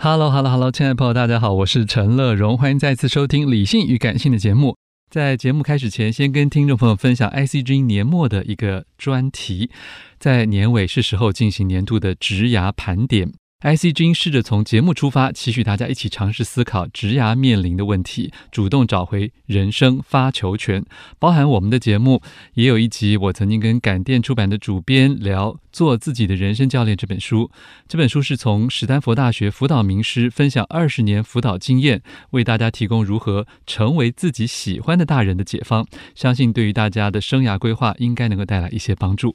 Hello，Hello，Hello，亲爱的朋友，大家好，我是陈乐融，欢迎再次收听《理性与感性》的节目。在节目开始前，先跟听众朋友分享 ICG 年末的一个专题，在年尾是时候进行年度的职涯盘点。ICG 试着从节目出发，期许大家一起尝试思考职涯面临的问题，主动找回人生发球权。包含我们的节目，也有一集我曾经跟感电出版的主编聊《做自己的人生教练》这本书。这本书是从史丹佛大学辅导名师分享二十年辅导经验，为大家提供如何成为自己喜欢的大人的解方。相信对于大家的生涯规划，应该能够带来一些帮助。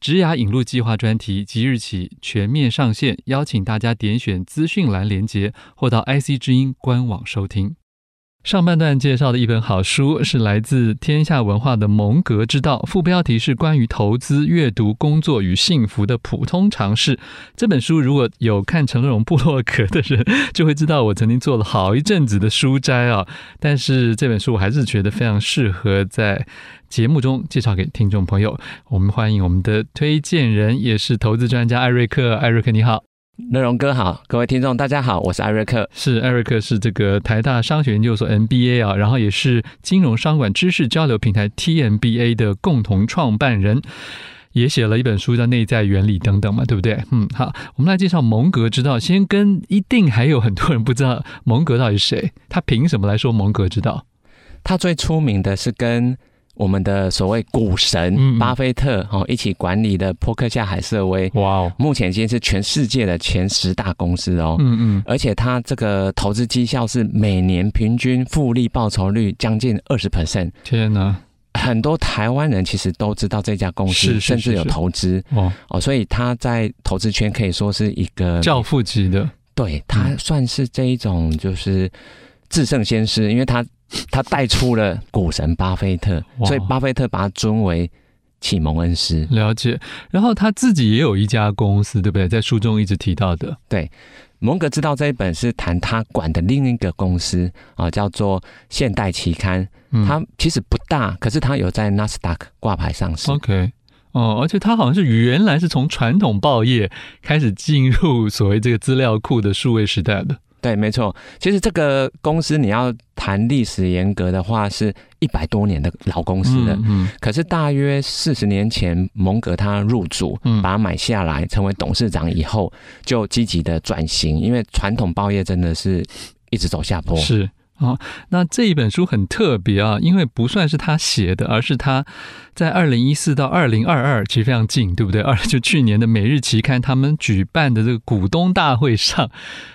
职涯引路计划专题即日起全面上线，邀请大家点选资讯栏连接，或到 IC 之音官网收听。上半段介绍的一本好书是来自天下文化的《蒙格之道》，副标题是关于投资、阅读、工作与幸福的普通常识。这本书如果有看陈乐融部落格的人，就会知道我曾经做了好一阵子的书摘啊。但是这本书我还是觉得非常适合在节目中介绍给听众朋友。我们欢迎我们的推荐人，也是投资专家艾瑞克。艾瑞克，你好。乐荣哥好，各位听众大家好，我是艾瑞克，是艾瑞克，是这个台大商学研究所 MBA 啊，然后也是金融商管知识交流平台 TMBA 的共同创办人，也写了一本书叫《内在原理》等等嘛，对不对？嗯，好，我们来介绍蒙格之道，先跟一定还有很多人不知道蒙格到底是谁，他凭什么来说蒙格之道？他最出名的是跟。我们的所谓股神巴菲特哦，一起管理的波克夏海瑟威，哇哦，目前已经是全世界的前十大公司哦，嗯嗯，而且他这个投资绩效是每年平均复利报酬率将近二十。percent，天哪！很多台湾人其实都知道这家公司，甚至有投资哦哦，所以他在投资圈可以说是一个教父级的，对，他算是这一种就是至圣先师，因为他。他带出了股神巴菲特，所以巴菲特把他尊为启蒙恩师。了解，然后他自己也有一家公司，对不对？在书中一直提到的。对，《蒙格知道》这一本是谈他管的另一个公司啊，叫做《现代期刊》。它其实不大，可是它有在纳斯达克挂牌上市。OK，哦，而且他好像是原来是从传统报业开始进入所谓这个资料库的数位时代的。对，没错。其实这个公司你要谈历史严格的话，是一百多年的老公司了。嗯，嗯，可是大约四十年前，蒙格他入主，把它买下来，成为董事长以后，就积极的转型，因为传统报业真的是一直走下坡。是。哦，那这一本书很特别啊，因为不算是他写的，而是他在二零一四到二零二二，其实非常近，对不对？二就去年的《每日期刊》他们举办的这个股东大会上，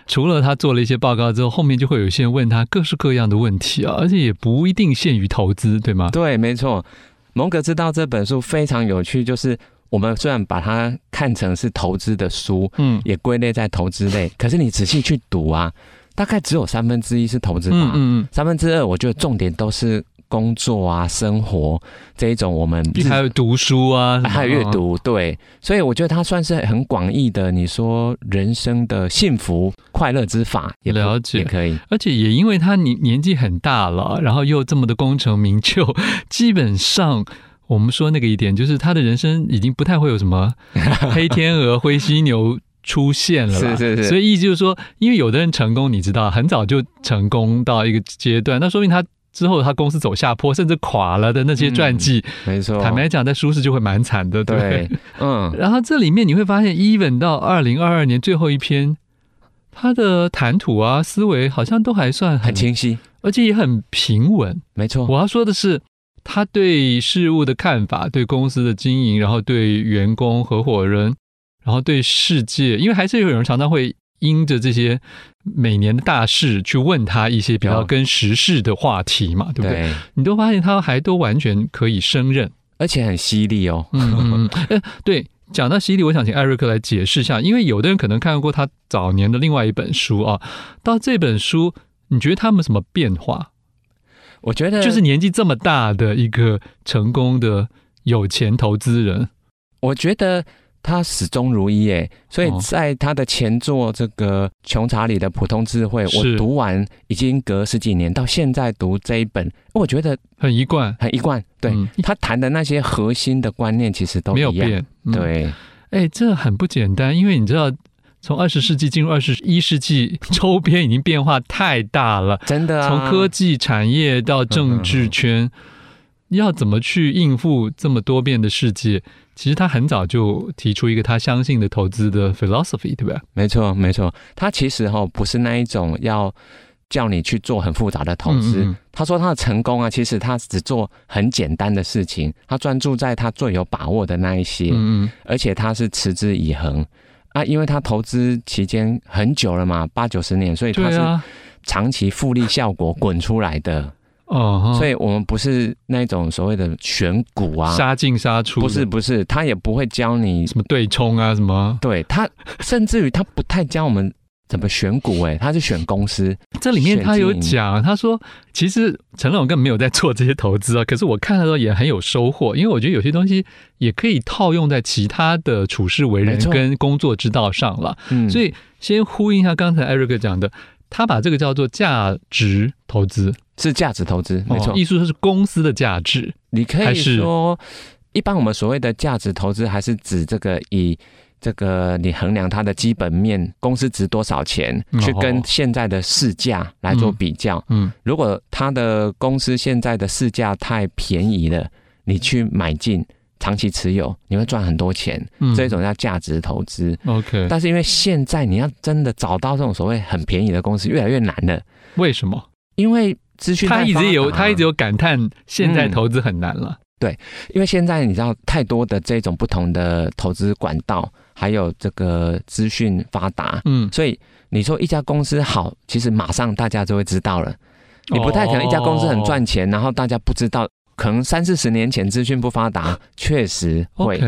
除了他做了一些报告之后，后面就会有一些人问他各式各样的问题啊，而且也不一定限于投资，对吗？对，没错。《蒙格知道》这本书非常有趣，就是我们虽然把它看成是投资的书，嗯，也归类在投资类，可是你仔细去读啊。大概只有三分之一是投资吧，嗯嗯，三分之二我觉得重点都是工作啊、生活这一种。我们还有读书啊，还有阅读，对，所以我觉得它算是很广义的。你说人生的幸福快乐之法也了解也可以，而且也因为他年年纪很大了，然后又这么的功成名就，基本上。我们说那个一点，就是他的人生已经不太会有什么黑天鹅、灰犀牛出现了。是是是。所以意思就是说，因为有的人成功，你知道，很早就成功到一个阶段，那说明他之后他公司走下坡，甚至垮了的那些传记，嗯、没错。坦白讲，在舒适就会蛮惨的，对，对。嗯。然后这里面你会发现，even 到二零二二年最后一篇，他的谈吐啊、思维好像都还算很，很清晰，而且也很平稳。没错。我要说的是。他对事物的看法，对公司的经营，然后对员工、合伙人，然后对世界，因为还是有人常常会因着这些每年的大事去问他一些比较跟时事的话题嘛，对不对？你都发现他还都完全可以胜任，而且很犀利哦。哎，对，讲到犀利，我想请艾瑞克来解释一下，因为有的人可能看过他早年的另外一本书啊，到这本书，你觉得他们什么变化？我觉得就是年纪这么大的一个成功的有钱投资人，我觉得他始终如一诶，所以在他的前作这个《穷查理的普通智慧》，我读完已经隔十几年，到现在读这一本，我觉得很一贯，很一贯。对，他谈的那些核心的观念其实都没有变。对，哎，这很不简单，因为你知道。从二十世纪进入二十一世纪，周边已经变化太大了，真的啊。从科技产业到政治圈，要怎么去应付这么多变的世界？其实他很早就提出一个他相信的投资的 philosophy，对吧？没错，没错。他其实哈不是那一种要叫你去做很复杂的投资。嗯嗯。他说他的成功啊，其实他只做很简单的事情，他专注在他最有把握的那一些。嗯嗯。而且他是持之以恒。啊，因为他投资期间很久了嘛，八九十年，所以他是长期复利效果滚出来的。哦，所以我们不是那种所谓的选股啊，杀进杀出，不是不是，他也不会教你什么对冲啊什么。对他，甚至于他不太教我们。怎么选股？哎，他是选公司。这里面他有讲，他说其实陈乐融根本没有在做这些投资啊。可是我看的时候也很有收获，因为我觉得有些东西也可以套用在其他的处事为人跟工作之道上了。嗯，所以先呼应一下刚才艾瑞克讲的，他把这个叫做价值投资，是价值投资，没错。意思说是公司的价值，你可以说，一般我们所谓的价值投资，还是指这个以。这个你衡量它的基本面，公司值多少钱，去跟现在的市价来做比较。嗯，如果它的公司现在的市价太便宜了，你去买进长期持有，你会赚很多钱。嗯，这种叫价值投资。OK，但是因为现在你要真的找到这种所谓很便宜的公司，越来越难了。为什么？因为资讯他一直有他一直有感叹，现在投资很难了。对，因为现在你知道太多的这种不同的投资管道。还有这个资讯发达，嗯，所以你说一家公司好，其实马上大家就会知道了。你不太可能一家公司很赚钱，然后大家不知道。可能三四十年前资讯不发达，确实会。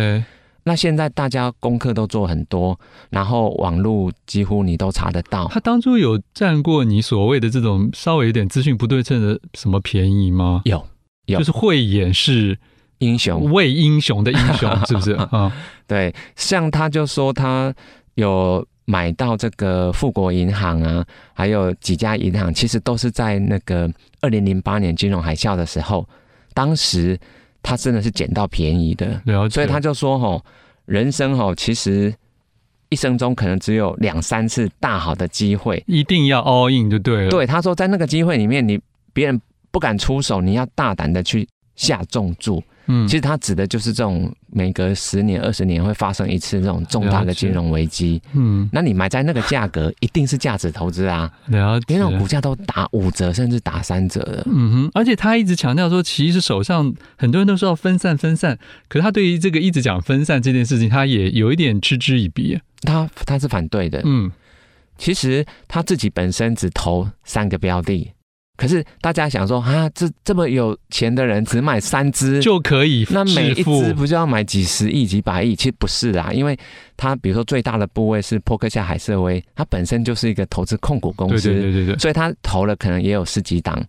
那现在大家功课都做很多，然后网络几乎你都查得到。他当初有占过你所谓的这种稍微有点资讯不对称的什么便宜吗？有，有，就是慧眼识。英雄为英雄的英雄 是不是 啊？对，像他就说他有买到这个富国银行啊，还有几家银行，其实都是在那个二零零八年金融海啸的时候，当时他真的是捡到便宜的，所以他就说吼，人生哦其实一生中可能只有两三次大好的机会，一定要 all in 就对了。对，他说在那个机会里面，你别人不敢出手，你要大胆的去下重注。嗯，其实它指的就是这种每隔十年、二十年会发生一次这种重大的金融危机。嗯，那你买在那个价格，一定是价值投资啊。了解，因为那种股价都打五折，甚至打三折的。嗯哼，而且他一直强调说，其实手上很多人都说要分散分散，可是他对于这个一直讲分散这件事情，他也有一点嗤之以鼻。他他是反对的。嗯，其实他自己本身只投三个标的。可是大家想说啊，这这么有钱的人只买三只就可以，那每一只不就要买几十亿、几百亿？其实不是啦，因为他比如说最大的部位是波克夏海瑟威，它本身就是一个投资控股公司，对对对对，所以他投了可能也有十几档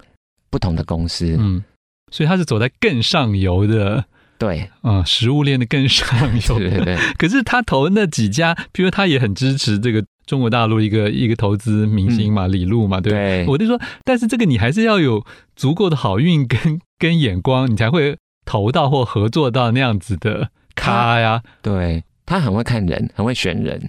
不同的公司，嗯，所以他是走在更上游的，对，啊，食物链的更上游，对对对。可是他投那几家，比如他也很支持这个。中国大陆一个一个投资明星嘛，嗯、李路嘛，对，对，我就说，但是这个你还是要有足够的好运跟 跟眼光，你才会投到或合作到那样子的咖呀。对，他很会看人，很会选人。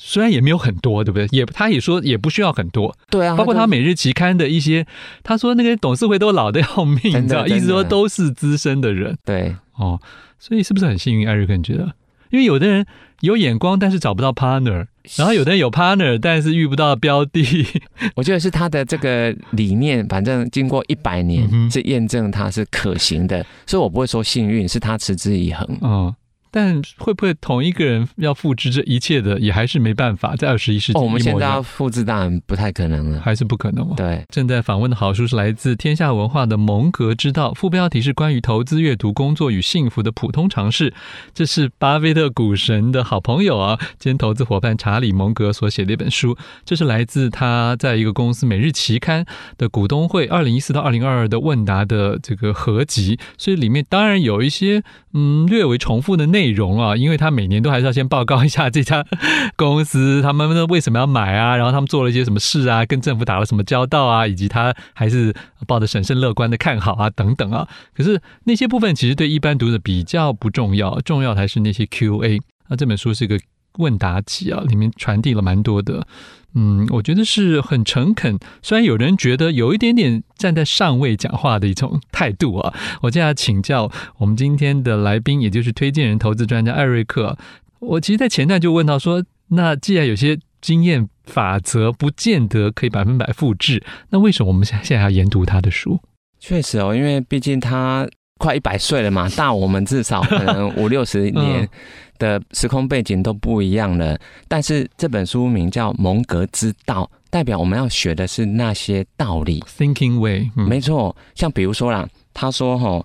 虽然也没有很多，对不对？也他也说也不需要很多。对啊，包括他每日期刊的一些，他说那个董事会都老得要命，你知道，意思说都是资深的人。对，哦，所以是不是很幸运？艾瑞克，你觉得？因为有的人有眼光，但是找不到 partner，然后有的人有 partner，但是遇不到标的。我觉得是他的这个理念，反正经过一百年是验证它是可行的，嗯、所以我不会说幸运，是他持之以恒。嗯。但会不会同一个人要复制这一切的，也还是没办法在二十一世纪。哦，我们现在要复制当然不太可能了，还是不可能吗？对，正在访问的好书是来自天下文化的《蒙格之道》，副标题是关于投资、阅读、工作与幸福的普通常识。这是巴菲特股神的好朋友啊，兼投资伙伴查理·蒙格所写的一本书。这是来自他在一个公司每日期刊的股东会二零一四到二零二二的问答的这个合集，所以里面当然有一些嗯略为重复的内。内容啊，因为他每年都还是要先报告一下这家公司他们为什么要买啊，然后他们做了一些什么事啊，跟政府打了什么交道啊，以及他还是抱着审慎乐观的看好啊等等啊。可是那些部分其实对一般读者比较不重要，重要还是那些 Q&A。那这本书是一个问答集啊，里面传递了蛮多的。嗯，我觉得是很诚恳，虽然有人觉得有一点点站在上位讲话的一种态度啊。我接下来请教我们今天的来宾，也就是推荐人投资专家艾瑞克。我其实，在前段就问到说，那既然有些经验法则不见得可以百分百复制，那为什么我们现在要研读他的书？确实哦，因为毕竟他快一百岁了嘛，大我们至少可能 五六十年。嗯的时空背景都不一样了，但是这本书名叫《蒙格之道》，代表我们要学的是那些道理。Thinking way，嗯，没错。像比如说啦，他说齁，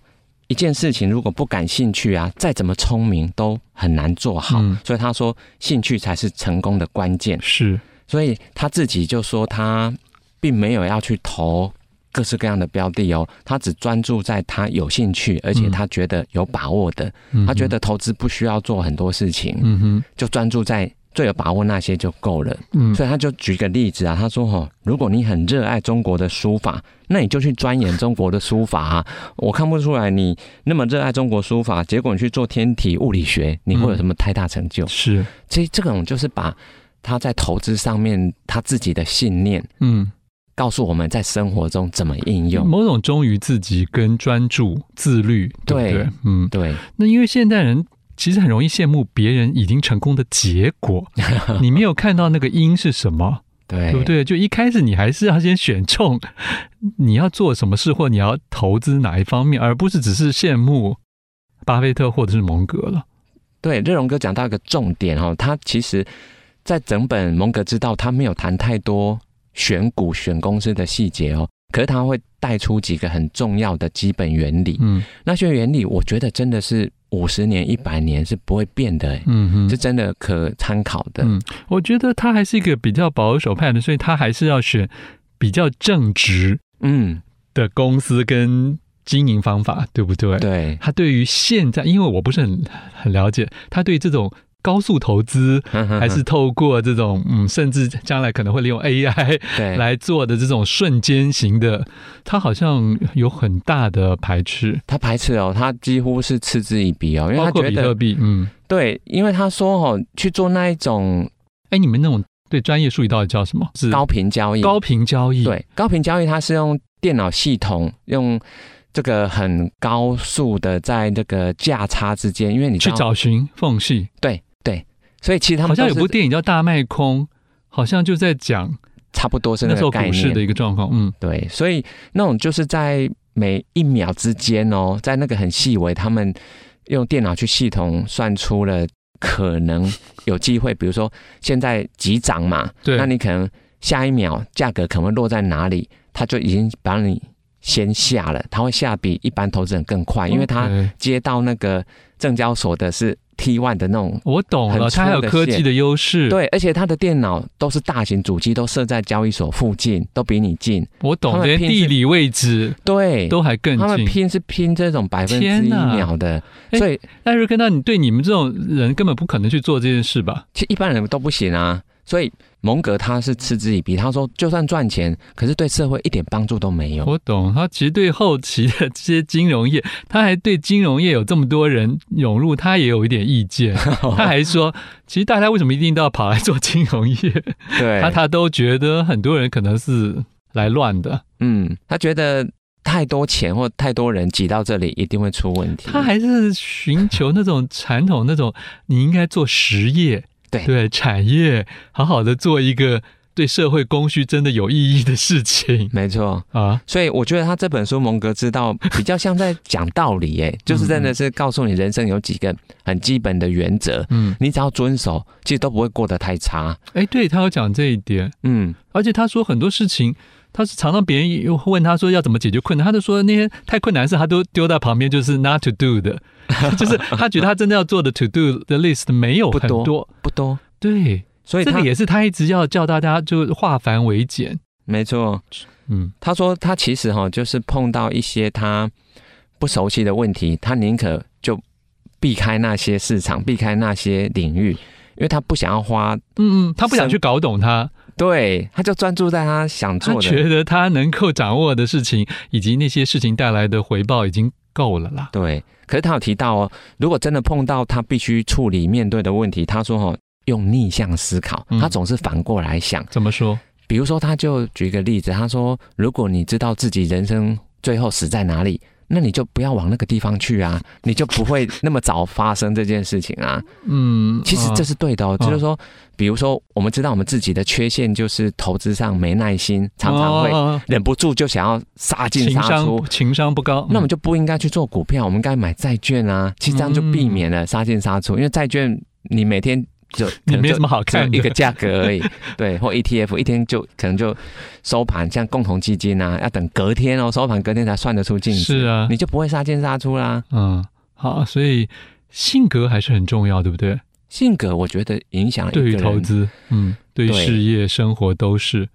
一件事情如果不感兴趣啊，再怎么聪明都很难做好。嗯，所以他说，兴趣才是成功的关键。是，所以他自己就说，他并没有要去投。各式各样的标的哦，他只专注在他有兴趣，而且他觉得有把握的。嗯、他觉得投资不需要做很多事情，嗯哼，就专注在最有把握那些就够了。嗯，所以他就举个例子啊，他说：“哈，如果你很热爱中国的书法，那你就去钻研中国的书法啊。我看不出来你那么热爱中国书法，结果你去做天体物理学，你会有什么太大成就？”是，所以这种就是把他在投资上面他自己的信念，嗯。告诉我们在生活中怎么应用某种忠于自己跟专注自律，对不对？嗯，对。那因为现代人其实很容易羡慕别人已经成功的结果，你没有看到那个因是什么，对，对不对？就一开始你还是要先选中你要做什么事或你要投资哪一方面，而不是只是羡慕巴菲特或者是蒙格了。对，热荣哥讲到一个重点哦，他其实在整本《蒙格之道》，他没有谈太多。选股选公司的细节哦，可是他会带出几个很重要的基本原理。嗯，那些原理我觉得真的是五十年、一百年是不会变的。嗯哼，是真的可参考的。嗯，我觉得他还是一个比较保守派的，所以他还是要选比较正直嗯的公司跟经营方法，对不对？对，他对于现在，因为我不是很很了解，他对这种。高速投资，还是透过这种嗯，甚至将来可能会利用 AI 来做的这种瞬间型的，他好像有很大的排斥。他排斥哦，他几乎是嗤之以鼻哦，因为他觉得比特币，嗯，对，因为他说哦，去做那一种，哎，你们那种对专业术语到底叫什么？是高频交易。高频交易，对，高频交易，它是用电脑系统用这个很高速的在这个价差之间，因为你去找寻缝隙，对。所以其实他们好像有部电影叫《大卖空》，好像就在讲差不多是那时候股市的一个状况。嗯，对。所以那种就是在每一秒之间哦，在那个很细微，他们用电脑去系统算出了可能有机会，比如说现在急涨嘛，对，那你可能下一秒价格可能会落在哪里，他就已经把你先下了，他会下比一般投资人更快，因为他接到那个证交所的是。T1 的那种，我懂了，它还有科技的优势。对，而且它的电脑都是大型主机，都设在交易所附近，都比你近。我懂，连地理位置对都还更近。他们拼是拼这种百分之一秒的，所以艾瑞克，那你对你们这种人根本不可能去做这件事吧？其实一般人都不行啊。所以蒙格他是嗤之以鼻，他说就算赚钱，可是对社会一点帮助都没有。我懂，他其实对后期的这些金融业，他还对金融业有这么多人涌入，他也有一点意见。他还说，其实大家为什么一定都要跑来做金融业？对，他他都觉得很多人可能是来乱的。嗯，他觉得太多钱或太多人挤到这里，一定会出问题。他还是寻求那种传统那种，你应该做实业。对对，产业好好的做一个对社会供需真的有意义的事情，没错啊。所以我觉得他这本书《蒙格之道》比较像在讲道理，哎，就是真的是告诉你人生有几个很基本的原则，嗯，你只要遵守，其实都不会过得太差。哎，对，他有讲这一点，嗯，而且他说很多事情。他是常常别人又问他说要怎么解决困难，他就说那些太困难的事他都丢在旁边，就是 not to do 的，就是他觉得他真的要做的 to do 的 list 没有很多，多。对，所以这个也是他一直要叫大家就化繁为简。没错，嗯，他说他其实哈就是碰到一些他不熟悉的问题，他宁可就避开那些市场，避开那些领域，因为他不想要花，嗯嗯，他不想去搞懂他。对，他就专注在他想做的，他觉得他能够掌握的事情，以及那些事情带来的回报已经够了啦。对，可是他有提到哦，如果真的碰到他必须处理面对的问题，他说哦，用逆向思考，他总是反过来想。嗯，怎么说？比如说，他就举一个例子，他说，如果你知道自己人生最后死在哪里。那你就不要往那个地方去啊，你就不会那么早发生这件事情啊。嗯，其实这是对的哦，就是说，比如说，我们知道我们自己的缺陷就是投资上没耐心，常常会忍不住就想要杀进杀出，情商，情商不高，那我们就不应该去做股票，我们应该买债券啊。其实这样就避免了杀进杀出，因为债券你每天。就 你没什么好看，一个价格而已，对，或 ETF 一天就可能就收盘，像共同基金啊，要等隔天哦，收盘隔天才算得出净值，是啊，你就不会杀进杀出啦。嗯，好，所以性格还是很重要，对不对？性格我觉得影响对于投资，嗯，对于事业、生活都是，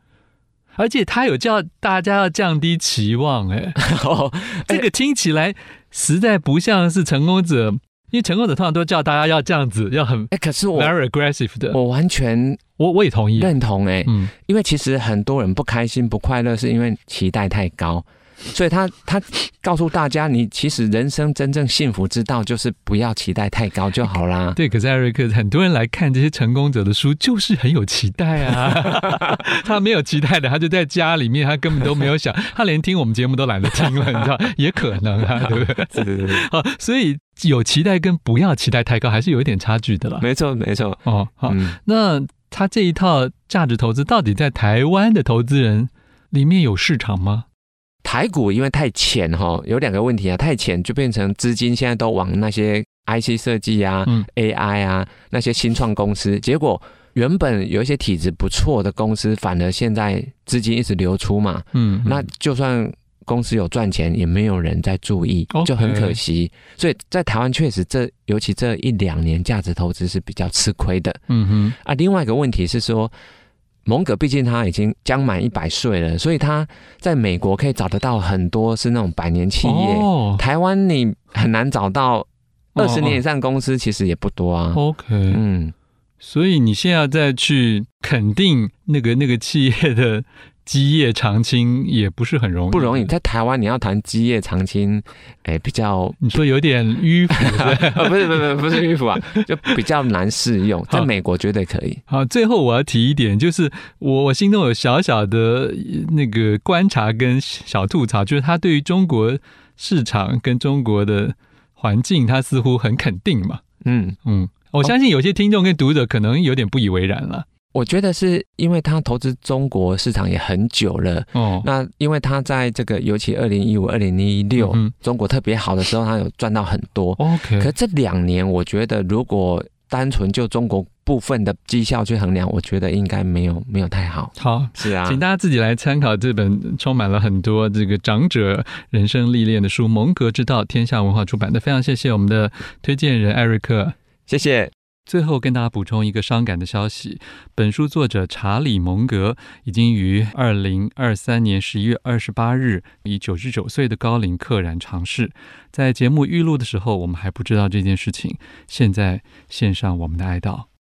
而且他有叫大家要降低期望，哎，这个听起来实在不像是成功者。因为成功者通常都叫大家要这样子，要很哎，可是我 very aggressive 的，我完全我我也同意。认同哎，嗯，因为其实很多人不开心不快乐，是因为期待太高。所以他他告诉大家，你其实人生真正幸福之道就是不要期待太高就好啦。对，可是艾瑞克，很多人来看这些成功者的书，就是很有期待啊。他没有期待的，他就在家里面，他根本都没有想，他连听我们节目都懒得听了，你知道？也可能啊，对不对？对对对。好，所以有期待跟不要期待太高，还是有一点差距的啦。没错，没错。哦，好，嗯、那他这一套价值投资到底在台湾的投资人里面有市场吗？台股因为太浅哈，有两个问题啊，太浅就变成资金现在都往那些 IC 设计啊、嗯、AI 啊那些新创公司，结果原本有一些体质不错的公司，反而现在资金一直流出嘛，嗯，那就算公司有赚钱，也没有人在注意，就很可惜。所以在台湾确实这尤其这一两年价值投资是比较吃亏的，嗯哼。啊，另外一个问题是说。蒙格毕竟他已经将满一百岁了，所以他在美国可以找得到很多是那种百年企业。哦、台湾你很难找到二十年以上公司，其实也不多啊。OK，嗯，所以你现在再去肯定那个那个企业的。基业长青也不是很容易，不容易。在台湾，你要谈基业长青，哎、欸，比较你说有点迂腐，不是不是不是迂腐啊，就比较难适用。在美国绝对可以。好，最后我要提一点，就是我我心中有小小的那个观察跟小吐槽，就是他对于中国市场跟中国的环境，他似乎很肯定嘛。嗯嗯，我相信有些听众跟读者可能有点不以为然了。我觉得是因为他投资中国市场也很久了，哦，那因为他在这个尤其二零一五、二零一六中国特别好的时候，他有赚到很多。OK，可这两年我觉得如果单纯就中国部分的绩效去衡量，我觉得应该没有没有太好。好，是啊，请大家自己来参考这本充满了很多这个长者人生历练的书《蒙格之道》，天下文化出版的。非常谢谢我们的推荐人艾瑞克，谢谢。最后跟大家补充一个伤感的消息：本书作者查理·蒙格已经于二零二三年十一月二十八日以九十九岁的高龄溘然长逝。在节目预录的时候，我们还不知道这件事情。现在献上我们的哀悼。